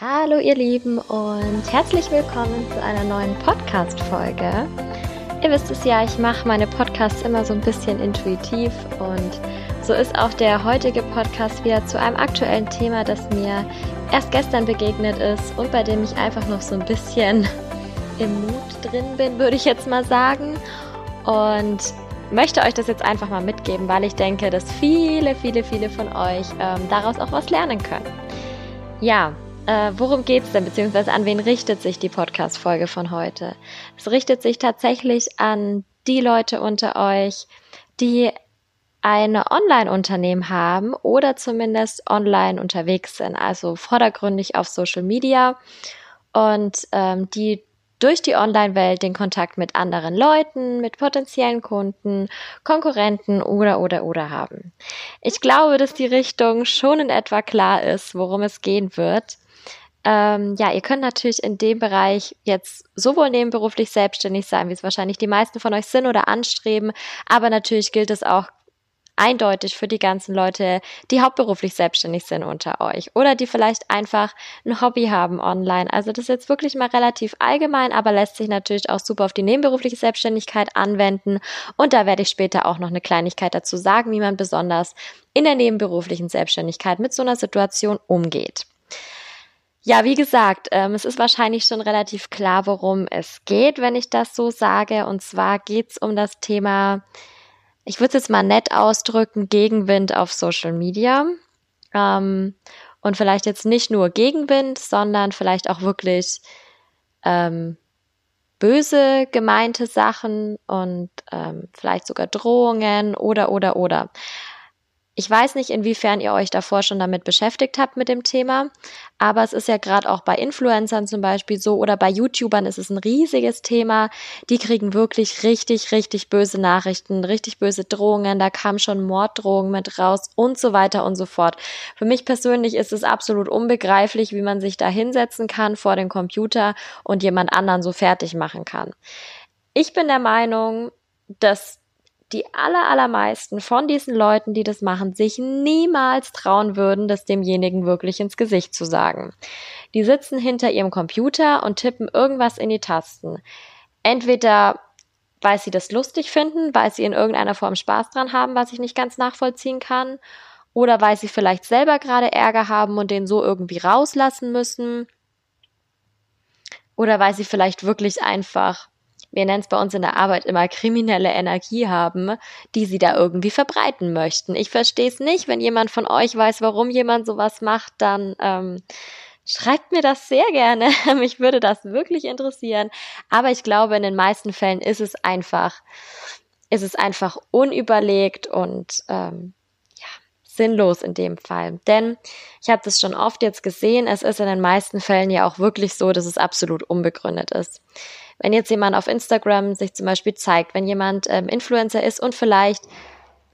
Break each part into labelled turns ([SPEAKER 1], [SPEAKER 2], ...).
[SPEAKER 1] Hallo ihr Lieben und herzlich willkommen zu einer neuen Podcast-Folge. Ihr wisst es ja, ich mache meine Podcasts immer so ein bisschen intuitiv und so ist auch der heutige Podcast wieder zu einem aktuellen Thema, das mir erst gestern begegnet ist und bei dem ich einfach noch so ein bisschen im Mut drin bin, würde ich jetzt mal sagen. Und möchte euch das jetzt einfach mal mitgeben, weil ich denke, dass viele, viele, viele von euch ähm, daraus auch was lernen können. Ja, äh, worum geht's denn, beziehungsweise an wen richtet sich die Podcast-Folge von heute? Es richtet sich tatsächlich an die Leute unter euch, die ein Online-Unternehmen haben oder zumindest online unterwegs sind, also vordergründig auf Social Media und ähm, die durch die Online-Welt den Kontakt mit anderen Leuten, mit potenziellen Kunden, Konkurrenten oder oder oder haben. Ich glaube, dass die Richtung schon in etwa klar ist, worum es gehen wird. Ähm, ja, ihr könnt natürlich in dem Bereich jetzt sowohl nebenberuflich selbstständig sein, wie es wahrscheinlich die meisten von euch sind oder anstreben, aber natürlich gilt es auch eindeutig für die ganzen Leute, die hauptberuflich selbstständig sind unter euch oder die vielleicht einfach ein Hobby haben online. Also das ist jetzt wirklich mal relativ allgemein, aber lässt sich natürlich auch super auf die nebenberufliche Selbstständigkeit anwenden. Und da werde ich später auch noch eine Kleinigkeit dazu sagen, wie man besonders in der nebenberuflichen Selbstständigkeit mit so einer Situation umgeht. Ja, wie gesagt, ähm, es ist wahrscheinlich schon relativ klar, worum es geht, wenn ich das so sage. Und zwar geht es um das Thema, ich würde es jetzt mal nett ausdrücken, Gegenwind auf Social Media. Ähm, und vielleicht jetzt nicht nur Gegenwind, sondern vielleicht auch wirklich ähm, böse gemeinte Sachen und ähm, vielleicht sogar Drohungen oder oder oder. Ich weiß nicht, inwiefern ihr euch davor schon damit beschäftigt habt mit dem Thema, aber es ist ja gerade auch bei Influencern zum Beispiel so oder bei YouTubern ist es ein riesiges Thema. Die kriegen wirklich richtig, richtig böse Nachrichten, richtig böse Drohungen. Da kam schon Morddrohungen mit raus und so weiter und so fort. Für mich persönlich ist es absolut unbegreiflich, wie man sich da hinsetzen kann vor den Computer und jemand anderen so fertig machen kann. Ich bin der Meinung, dass die aller, allermeisten von diesen Leuten, die das machen, sich niemals trauen würden, das demjenigen wirklich ins Gesicht zu sagen. Die sitzen hinter ihrem Computer und tippen irgendwas in die Tasten. Entweder weil sie das lustig finden, weil sie in irgendeiner Form Spaß dran haben, was ich nicht ganz nachvollziehen kann, oder weil sie vielleicht selber gerade Ärger haben und den so irgendwie rauslassen müssen, oder weil sie vielleicht wirklich einfach wir nennen es bei uns in der Arbeit immer kriminelle Energie haben, die sie da irgendwie verbreiten möchten. Ich verstehe es nicht, wenn jemand von euch weiß, warum jemand sowas macht, dann ähm, schreibt mir das sehr gerne. Mich würde das wirklich interessieren. Aber ich glaube, in den meisten Fällen ist es einfach, ist es einfach unüberlegt und ähm, sinnlos in dem Fall. Denn ich habe das schon oft jetzt gesehen, es ist in den meisten Fällen ja auch wirklich so, dass es absolut unbegründet ist. Wenn jetzt jemand auf Instagram sich zum Beispiel zeigt, wenn jemand ähm, Influencer ist und vielleicht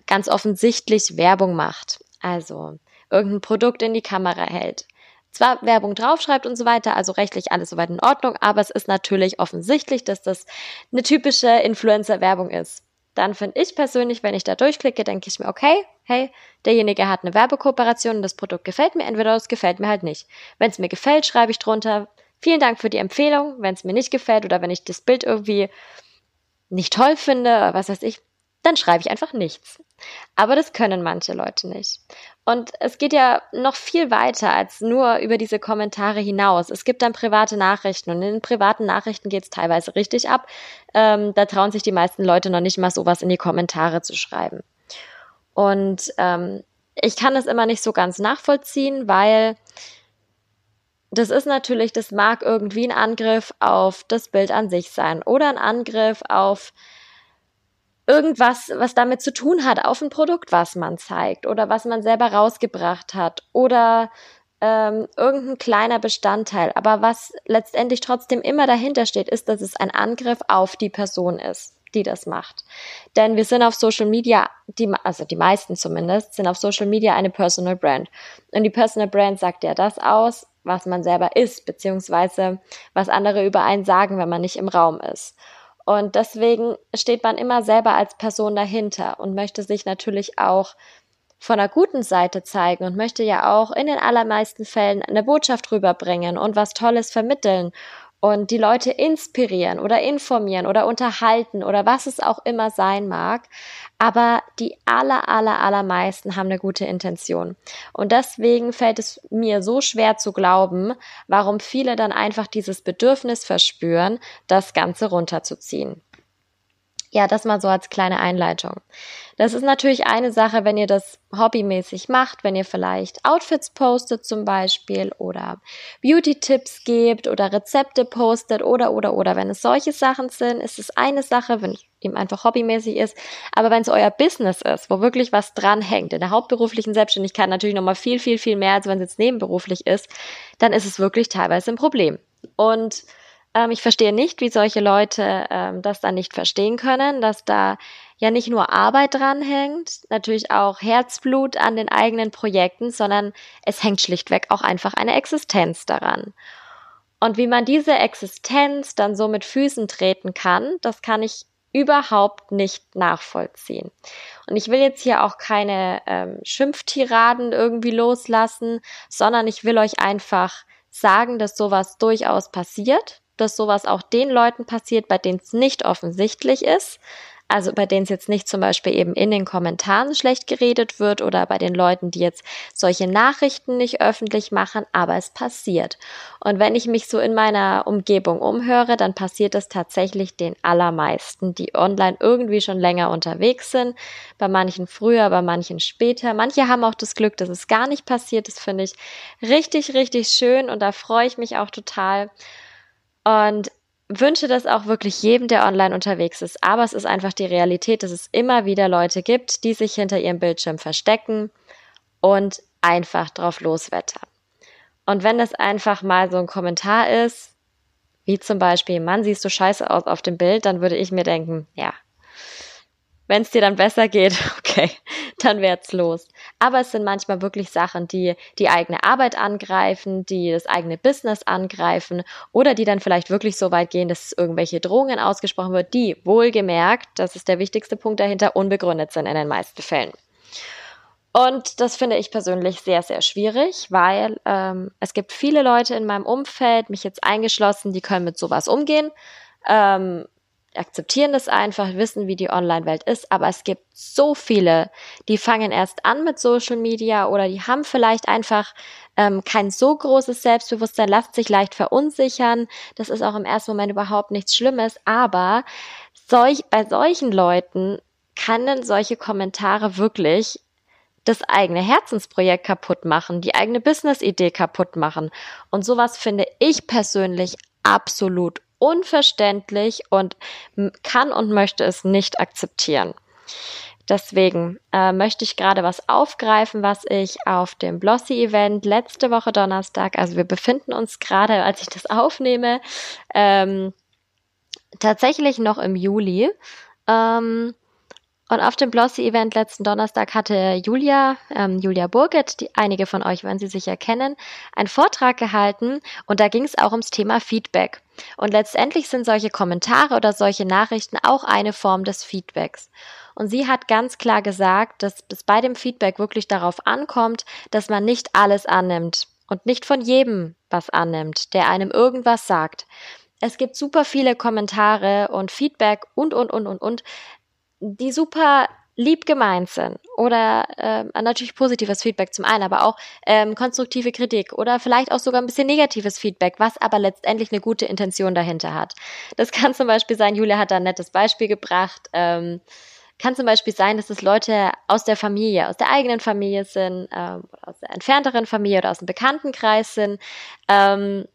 [SPEAKER 1] ganz offensichtlich Werbung macht, also irgendein Produkt in die Kamera hält, zwar Werbung draufschreibt und so weiter, also rechtlich alles soweit in Ordnung, aber es ist natürlich offensichtlich, dass das eine typische Influencer-Werbung ist. Dann finde ich persönlich, wenn ich da durchklicke, denke ich mir, okay, hey, derjenige hat eine Werbekooperation und das Produkt gefällt mir, entweder es gefällt mir halt nicht. Wenn es mir gefällt, schreibe ich drunter, Vielen Dank für die Empfehlung. Wenn es mir nicht gefällt oder wenn ich das Bild irgendwie nicht toll finde, was weiß ich, dann schreibe ich einfach nichts. Aber das können manche Leute nicht. Und es geht ja noch viel weiter als nur über diese Kommentare hinaus. Es gibt dann private Nachrichten und in den privaten Nachrichten geht es teilweise richtig ab. Ähm, da trauen sich die meisten Leute noch nicht mal sowas in die Kommentare zu schreiben. Und ähm, ich kann das immer nicht so ganz nachvollziehen, weil das ist natürlich, das mag irgendwie ein Angriff auf das Bild an sich sein oder ein Angriff auf irgendwas, was damit zu tun hat, auf ein Produkt, was man zeigt oder was man selber rausgebracht hat oder ähm, irgendein kleiner Bestandteil. Aber was letztendlich trotzdem immer dahinter steht, ist, dass es ein Angriff auf die Person ist, die das macht. Denn wir sind auf Social Media, die, also die meisten zumindest, sind auf Social Media eine Personal Brand. Und die Personal Brand sagt ja das aus, was man selber ist, beziehungsweise was andere über einen sagen, wenn man nicht im Raum ist. Und deswegen steht man immer selber als Person dahinter und möchte sich natürlich auch von einer guten Seite zeigen und möchte ja auch in den allermeisten Fällen eine Botschaft rüberbringen und was Tolles vermitteln und die Leute inspirieren oder informieren oder unterhalten oder was es auch immer sein mag. Aber die aller, aller, allermeisten haben eine gute Intention. Und deswegen fällt es mir so schwer zu glauben, warum viele dann einfach dieses Bedürfnis verspüren, das Ganze runterzuziehen. Ja, das mal so als kleine Einleitung. Das ist natürlich eine Sache, wenn ihr das hobbymäßig macht, wenn ihr vielleicht Outfits postet zum Beispiel oder Beauty-Tipps gebt oder Rezepte postet oder, oder, oder. Wenn es solche Sachen sind, ist es eine Sache, wenn eben einfach hobbymäßig ist. Aber wenn es euer Business ist, wo wirklich was dranhängt, in der hauptberuflichen Selbstständigkeit natürlich nochmal viel, viel, viel mehr, als wenn es jetzt nebenberuflich ist, dann ist es wirklich teilweise ein Problem. Und ähm, ich verstehe nicht, wie solche Leute ähm, das dann nicht verstehen können, dass da ja nicht nur Arbeit dranhängt, natürlich auch Herzblut an den eigenen Projekten, sondern es hängt schlichtweg auch einfach eine Existenz daran. Und wie man diese Existenz dann so mit Füßen treten kann, das kann ich überhaupt nicht nachvollziehen. Und ich will jetzt hier auch keine ähm, Schimpftiraden irgendwie loslassen, sondern ich will euch einfach sagen, dass sowas durchaus passiert, dass sowas auch den Leuten passiert, bei denen es nicht offensichtlich ist. Also bei denen es jetzt nicht zum Beispiel eben in den Kommentaren schlecht geredet wird oder bei den Leuten, die jetzt solche Nachrichten nicht öffentlich machen, aber es passiert. Und wenn ich mich so in meiner Umgebung umhöre, dann passiert es tatsächlich den allermeisten, die online irgendwie schon länger unterwegs sind. Bei manchen früher, bei manchen später. Manche haben auch das Glück, dass es gar nicht passiert. Das finde ich richtig, richtig schön und da freue ich mich auch total. Und wünsche das auch wirklich jedem, der online unterwegs ist. Aber es ist einfach die Realität, dass es immer wieder Leute gibt, die sich hinter ihrem Bildschirm verstecken und einfach drauf loswettern. Und wenn das einfach mal so ein Kommentar ist, wie zum Beispiel, Mann, siehst du scheiße aus auf dem Bild, dann würde ich mir denken, ja, wenn es dir dann besser geht, okay, dann wär's los. Aber es sind manchmal wirklich Sachen, die die eigene Arbeit angreifen, die das eigene Business angreifen oder die dann vielleicht wirklich so weit gehen, dass irgendwelche Drohungen ausgesprochen wird, die wohlgemerkt, das ist der wichtigste Punkt dahinter, unbegründet sind in den meisten Fällen. Und das finde ich persönlich sehr, sehr schwierig, weil ähm, es gibt viele Leute in meinem Umfeld, mich jetzt eingeschlossen, die können mit sowas umgehen. Ähm, akzeptieren das einfach, wissen, wie die Online-Welt ist, aber es gibt so viele, die fangen erst an mit Social Media oder die haben vielleicht einfach ähm, kein so großes Selbstbewusstsein, lassen sich leicht verunsichern. Das ist auch im ersten Moment überhaupt nichts Schlimmes, aber solch, bei solchen Leuten können solche Kommentare wirklich das eigene Herzensprojekt kaputt machen, die eigene Business-Idee kaputt machen. Und sowas finde ich persönlich absolut unverständlich und kann und möchte es nicht akzeptieren. Deswegen äh, möchte ich gerade was aufgreifen, was ich auf dem Blossy-Event letzte Woche Donnerstag, also wir befinden uns gerade, als ich das aufnehme, ähm, tatsächlich noch im Juli. Ähm, und auf dem Blossy-Event letzten Donnerstag hatte Julia, ähm, Julia Burget, die einige von euch werden sie sicher kennen, einen Vortrag gehalten und da ging es auch ums Thema Feedback. Und letztendlich sind solche Kommentare oder solche Nachrichten auch eine Form des Feedbacks. Und sie hat ganz klar gesagt, dass es bei dem Feedback wirklich darauf ankommt, dass man nicht alles annimmt und nicht von jedem was annimmt, der einem irgendwas sagt. Es gibt super viele Kommentare und Feedback und, und, und, und, und, die super lieb gemeint sind oder äh, natürlich positives Feedback zum einen, aber auch ähm, konstruktive Kritik oder vielleicht auch sogar ein bisschen negatives Feedback, was aber letztendlich eine gute Intention dahinter hat. Das kann zum Beispiel sein, Julia hat da ein nettes Beispiel gebracht, ähm, kann zum Beispiel sein, dass es Leute aus der Familie, aus der eigenen Familie sind, ähm, aus der entfernteren Familie oder aus dem Bekanntenkreis sind. Ähm,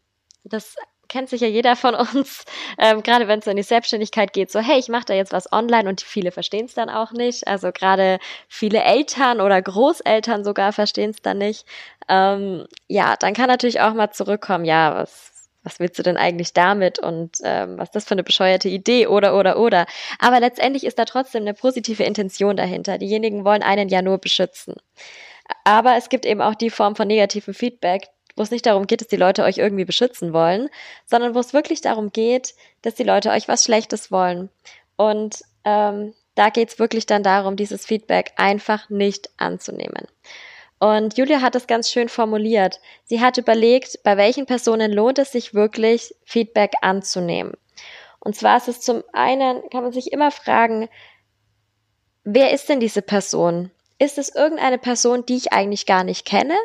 [SPEAKER 1] das kennt sicher jeder von uns, ähm, gerade wenn es in die Selbstständigkeit geht, so hey, ich mache da jetzt was online und viele verstehen es dann auch nicht. Also gerade viele Eltern oder Großeltern sogar verstehen es dann nicht. Ähm, ja, dann kann natürlich auch mal zurückkommen, ja, was, was willst du denn eigentlich damit und ähm, was ist das für eine bescheuerte Idee oder oder oder. Aber letztendlich ist da trotzdem eine positive Intention dahinter. Diejenigen wollen einen ja nur beschützen. Aber es gibt eben auch die Form von negativem Feedback, wo es nicht darum geht, dass die Leute euch irgendwie beschützen wollen, sondern wo es wirklich darum geht, dass die Leute euch was Schlechtes wollen. Und ähm, da geht's wirklich dann darum, dieses Feedback einfach nicht anzunehmen. Und Julia hat es ganz schön formuliert. Sie hat überlegt, bei welchen Personen lohnt es sich wirklich, Feedback anzunehmen. Und zwar ist es zum einen, kann man sich immer fragen, wer ist denn diese Person? Ist es irgendeine Person, die ich eigentlich gar nicht kenne?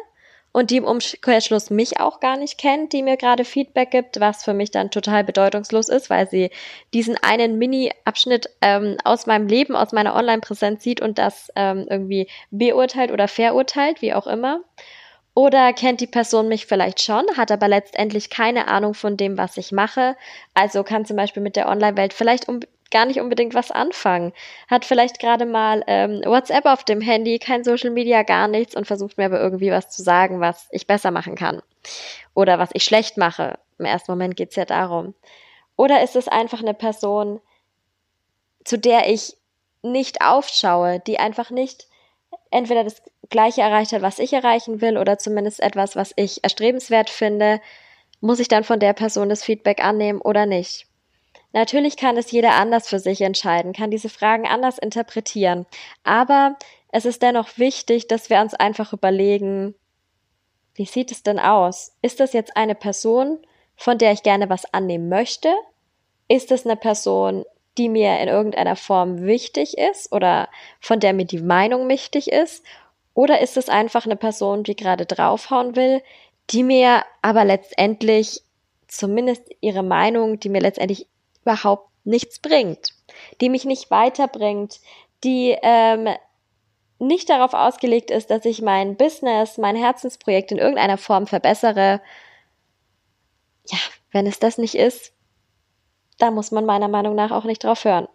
[SPEAKER 1] Und die im Umkehrschluss mich auch gar nicht kennt, die mir gerade Feedback gibt, was für mich dann total bedeutungslos ist, weil sie diesen einen Mini-Abschnitt ähm, aus meinem Leben, aus meiner Online-Präsenz sieht und das ähm, irgendwie beurteilt oder verurteilt, wie auch immer. Oder kennt die Person mich vielleicht schon, hat aber letztendlich keine Ahnung von dem, was ich mache. Also kann zum Beispiel mit der Online-Welt vielleicht um, gar nicht unbedingt was anfangen. Hat vielleicht gerade mal ähm, WhatsApp auf dem Handy, kein Social Media, gar nichts und versucht mir aber irgendwie was zu sagen, was ich besser machen kann. Oder was ich schlecht mache. Im ersten Moment geht's ja darum. Oder ist es einfach eine Person, zu der ich nicht aufschaue, die einfach nicht entweder das Gleiche erreicht hat, was ich erreichen will, oder zumindest etwas, was ich erstrebenswert finde, muss ich dann von der Person das Feedback annehmen oder nicht? Natürlich kann es jeder anders für sich entscheiden, kann diese Fragen anders interpretieren. Aber es ist dennoch wichtig, dass wir uns einfach überlegen, wie sieht es denn aus? Ist das jetzt eine Person, von der ich gerne was annehmen möchte? Ist es eine Person, die mir in irgendeiner Form wichtig ist oder von der mir die Meinung wichtig ist? Oder ist es einfach eine Person, die gerade draufhauen will, die mir aber letztendlich zumindest ihre Meinung, die mir letztendlich überhaupt nichts bringt, die mich nicht weiterbringt, die ähm, nicht darauf ausgelegt ist, dass ich mein Business, mein Herzensprojekt in irgendeiner Form verbessere. Ja, wenn es das nicht ist, da muss man meiner Meinung nach auch nicht drauf hören.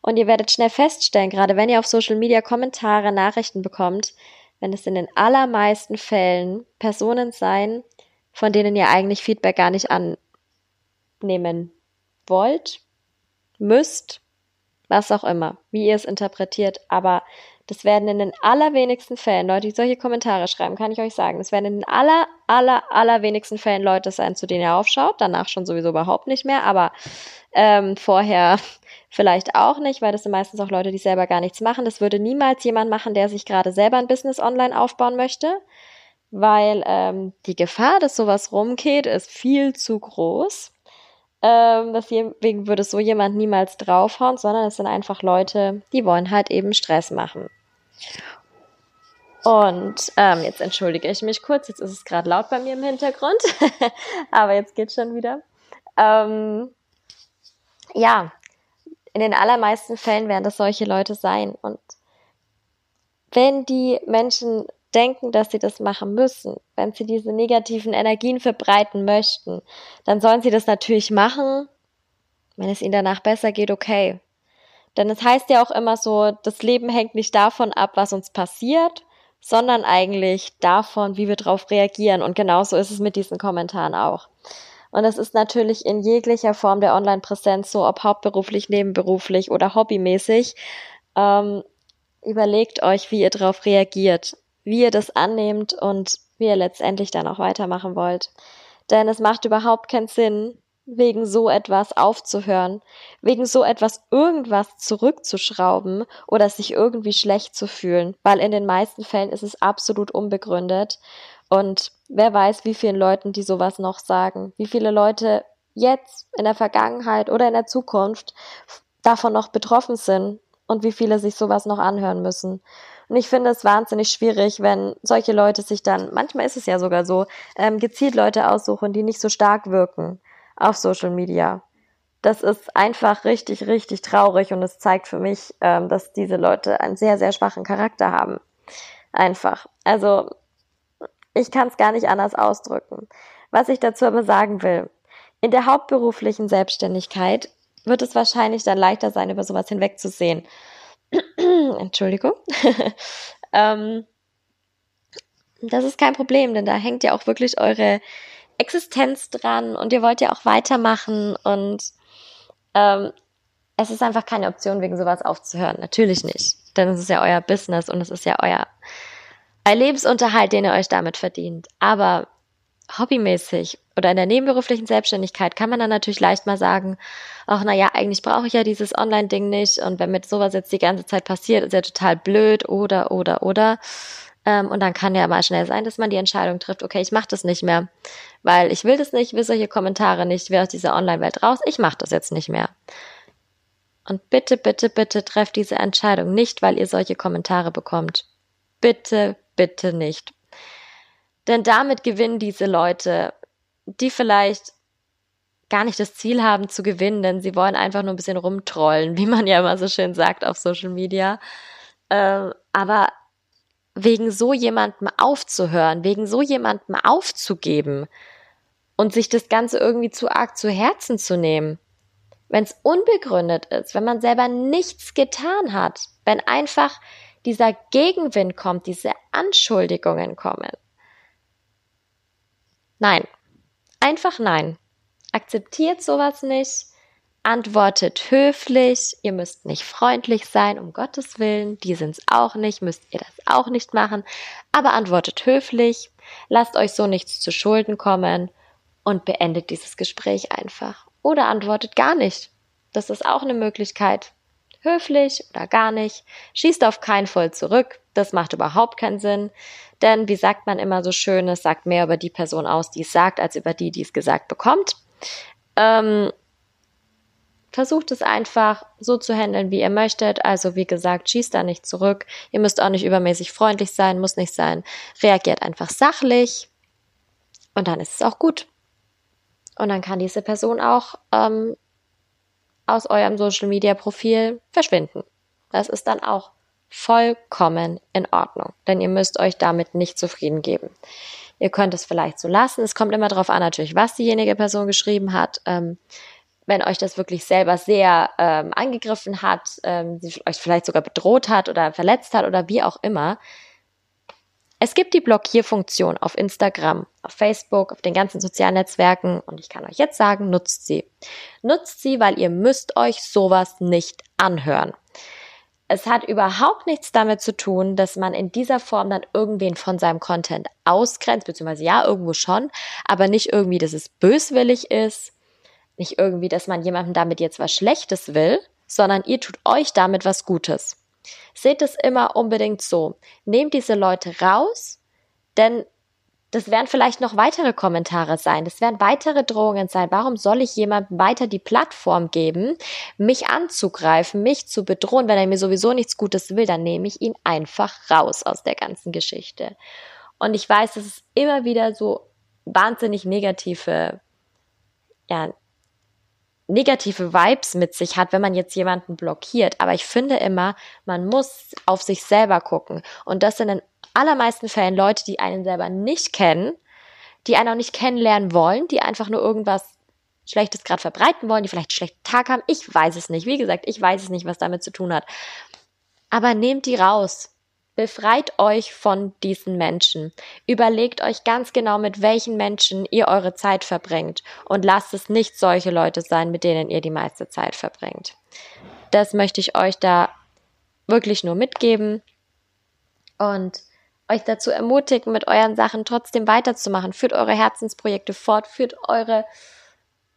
[SPEAKER 1] Und ihr werdet schnell feststellen, gerade wenn ihr auf Social Media Kommentare, Nachrichten bekommt, wenn es in den allermeisten Fällen Personen sein, von denen ihr eigentlich Feedback gar nicht annehmen wollt, müsst, was auch immer, wie ihr es interpretiert, aber das werden in den allerwenigsten Fällen Leute, die solche Kommentare schreiben, kann ich euch sagen, das werden in den aller, aller, allerwenigsten Fällen Leute sein, zu denen ihr aufschaut, danach schon sowieso überhaupt nicht mehr, aber ähm, vorher vielleicht auch nicht, weil das sind meistens auch Leute, die selber gar nichts machen. Das würde niemals jemand machen, der sich gerade selber ein Business online aufbauen möchte, weil ähm, die Gefahr, dass sowas rumgeht, ist viel zu groß. Ähm, deswegen würde so jemand niemals draufhauen, sondern es sind einfach Leute, die wollen halt eben Stress machen. Und ähm, jetzt entschuldige ich mich kurz, jetzt ist es gerade laut bei mir im Hintergrund, aber jetzt geht's schon wieder. Ähm, ja, in den allermeisten Fällen werden das solche Leute sein. Und wenn die Menschen denken, dass sie das machen müssen, wenn sie diese negativen Energien verbreiten möchten, dann sollen sie das natürlich machen. Wenn es ihnen danach besser geht, okay. Denn es heißt ja auch immer so, das Leben hängt nicht davon ab, was uns passiert, sondern eigentlich davon, wie wir darauf reagieren. Und genauso ist es mit diesen Kommentaren auch. Und es ist natürlich in jeglicher Form der Online-Präsenz so, ob hauptberuflich, nebenberuflich oder hobbymäßig. Ähm, überlegt euch, wie ihr darauf reagiert wie ihr das annehmt und wie ihr letztendlich dann auch weitermachen wollt. Denn es macht überhaupt keinen Sinn, wegen so etwas aufzuhören, wegen so etwas irgendwas zurückzuschrauben oder sich irgendwie schlecht zu fühlen, weil in den meisten Fällen ist es absolut unbegründet. Und wer weiß, wie vielen Leuten die sowas noch sagen, wie viele Leute jetzt in der Vergangenheit oder in der Zukunft davon noch betroffen sind und wie viele sich sowas noch anhören müssen. Und ich finde es wahnsinnig schwierig, wenn solche Leute sich dann, manchmal ist es ja sogar so, ähm, gezielt Leute aussuchen, die nicht so stark wirken auf Social Media. Das ist einfach richtig, richtig traurig und es zeigt für mich, ähm, dass diese Leute einen sehr, sehr schwachen Charakter haben. Einfach. Also ich kann es gar nicht anders ausdrücken. Was ich dazu aber sagen will, in der hauptberuflichen Selbstständigkeit wird es wahrscheinlich dann leichter sein, über sowas hinwegzusehen. Entschuldigung. ähm, das ist kein Problem, denn da hängt ja auch wirklich eure Existenz dran und ihr wollt ja auch weitermachen und ähm, es ist einfach keine Option, wegen sowas aufzuhören. Natürlich nicht. Denn es ist ja euer Business und es ist ja euer, euer Lebensunterhalt, den ihr euch damit verdient. Aber hobbymäßig oder in der nebenberuflichen Selbstständigkeit kann man dann natürlich leicht mal sagen, ach na ja, eigentlich brauche ich ja dieses Online-Ding nicht und wenn mit sowas jetzt die ganze Zeit passiert, ist ja total blöd oder oder oder ähm, und dann kann ja mal schnell sein, dass man die Entscheidung trifft, okay, ich mache das nicht mehr, weil ich will das nicht, will solche Kommentare nicht, will aus dieser Online-Welt raus, ich mache das jetzt nicht mehr. Und bitte, bitte, bitte trefft diese Entscheidung nicht, weil ihr solche Kommentare bekommt. Bitte, bitte nicht. Denn damit gewinnen diese Leute, die vielleicht gar nicht das Ziel haben zu gewinnen, denn sie wollen einfach nur ein bisschen rumtrollen, wie man ja immer so schön sagt auf Social Media. Äh, aber wegen so jemandem aufzuhören, wegen so jemandem aufzugeben und sich das Ganze irgendwie zu arg zu Herzen zu nehmen, wenn es unbegründet ist, wenn man selber nichts getan hat, wenn einfach dieser Gegenwind kommt, diese Anschuldigungen kommen. Nein, einfach nein. Akzeptiert sowas nicht, antwortet höflich, ihr müsst nicht freundlich sein, um Gottes Willen, die sind's auch nicht, müsst ihr das auch nicht machen, aber antwortet höflich, lasst euch so nichts zu Schulden kommen und beendet dieses Gespräch einfach. Oder antwortet gar nicht. Das ist auch eine Möglichkeit. Höflich oder gar nicht. Schießt auf keinen voll zurück. Das macht überhaupt keinen Sinn. Denn, wie sagt man immer so schön, es sagt mehr über die Person aus, die es sagt, als über die, die es gesagt bekommt. Ähm, versucht es einfach so zu handeln, wie ihr möchtet. Also wie gesagt, schießt da nicht zurück. Ihr müsst auch nicht übermäßig freundlich sein, muss nicht sein. Reagiert einfach sachlich und dann ist es auch gut. Und dann kann diese Person auch ähm, aus eurem Social Media Profil verschwinden. Das ist dann auch vollkommen in Ordnung, denn ihr müsst euch damit nicht zufrieden geben. Ihr könnt es vielleicht so lassen. Es kommt immer darauf an, natürlich, was diejenige Person geschrieben hat. Ähm, wenn euch das wirklich selber sehr ähm, angegriffen hat, ähm, euch vielleicht sogar bedroht hat oder verletzt hat oder wie auch immer. Es gibt die Blockierfunktion auf Instagram, auf Facebook, auf den ganzen sozialen Netzwerken und ich kann euch jetzt sagen, nutzt sie. Nutzt sie, weil ihr müsst euch sowas nicht anhören. Es hat überhaupt nichts damit zu tun, dass man in dieser Form dann irgendwen von seinem Content ausgrenzt, beziehungsweise ja, irgendwo schon, aber nicht irgendwie, dass es böswillig ist, nicht irgendwie, dass man jemandem damit jetzt was Schlechtes will, sondern ihr tut euch damit was Gutes. Seht es immer unbedingt so. Nehmt diese Leute raus, denn das werden vielleicht noch weitere Kommentare sein, das werden weitere Drohungen sein. Warum soll ich jemandem weiter die Plattform geben, mich anzugreifen, mich zu bedrohen, wenn er mir sowieso nichts Gutes will, dann nehme ich ihn einfach raus aus der ganzen Geschichte. Und ich weiß, dass es immer wieder so wahnsinnig negative ja, negative Vibes mit sich hat, wenn man jetzt jemanden blockiert. Aber ich finde immer, man muss auf sich selber gucken. Und das sind in allermeisten Fällen Leute, die einen selber nicht kennen, die einen auch nicht kennenlernen wollen, die einfach nur irgendwas Schlechtes gerade verbreiten wollen, die vielleicht einen schlechten Tag haben. Ich weiß es nicht. Wie gesagt, ich weiß es nicht, was damit zu tun hat. Aber nehmt die raus. Befreit euch von diesen Menschen. Überlegt euch ganz genau, mit welchen Menschen ihr eure Zeit verbringt und lasst es nicht solche Leute sein, mit denen ihr die meiste Zeit verbringt. Das möchte ich euch da wirklich nur mitgeben und euch dazu ermutigen, mit euren Sachen trotzdem weiterzumachen. Führt eure Herzensprojekte fort, führt eure,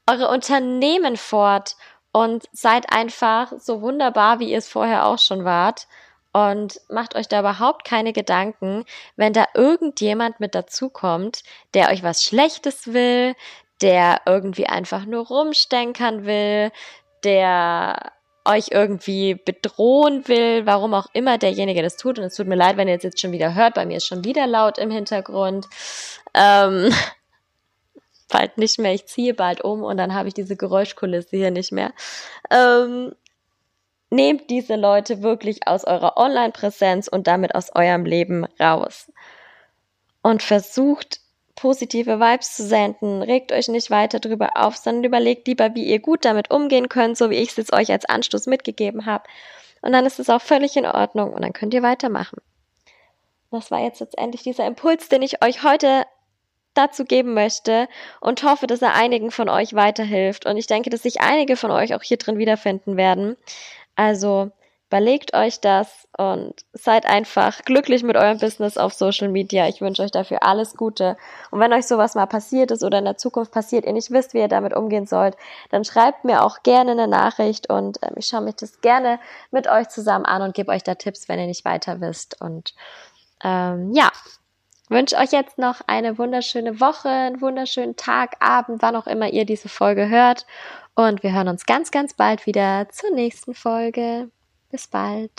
[SPEAKER 1] eure Unternehmen fort und seid einfach so wunderbar, wie ihr es vorher auch schon wart und macht euch da überhaupt keine Gedanken, wenn da irgendjemand mit dazukommt, der euch was Schlechtes will, der irgendwie einfach nur rumstenkern will, der euch irgendwie bedrohen will, warum auch immer derjenige das tut. Und es tut mir leid, wenn ihr es jetzt schon wieder hört. Bei mir ist schon wieder laut im Hintergrund. Ähm, bald nicht mehr. Ich ziehe bald um und dann habe ich diese Geräuschkulisse hier nicht mehr. Ähm, Nehmt diese Leute wirklich aus eurer Online-Präsenz und damit aus eurem Leben raus. Und versucht, positive Vibes zu senden. Regt euch nicht weiter drüber auf, sondern überlegt lieber, wie ihr gut damit umgehen könnt, so wie ich es euch als Anstoß mitgegeben habe. Und dann ist es auch völlig in Ordnung und dann könnt ihr weitermachen. Das war jetzt letztendlich dieser Impuls, den ich euch heute dazu geben möchte und hoffe, dass er einigen von euch weiterhilft. Und ich denke, dass sich einige von euch auch hier drin wiederfinden werden. Also Überlegt euch das und seid einfach glücklich mit eurem Business auf Social Media. Ich wünsche euch dafür alles Gute. Und wenn euch sowas mal passiert ist oder in der Zukunft passiert, ihr nicht wisst, wie ihr damit umgehen sollt, dann schreibt mir auch gerne eine Nachricht und ähm, ich schaue mich das gerne mit euch zusammen an und gebe euch da Tipps, wenn ihr nicht weiter wisst. Und ähm, ja, wünsche euch jetzt noch eine wunderschöne Woche, einen wunderschönen Tag, Abend, wann auch immer ihr diese Folge hört. Und wir hören uns ganz, ganz bald wieder zur nächsten Folge. Bis bald.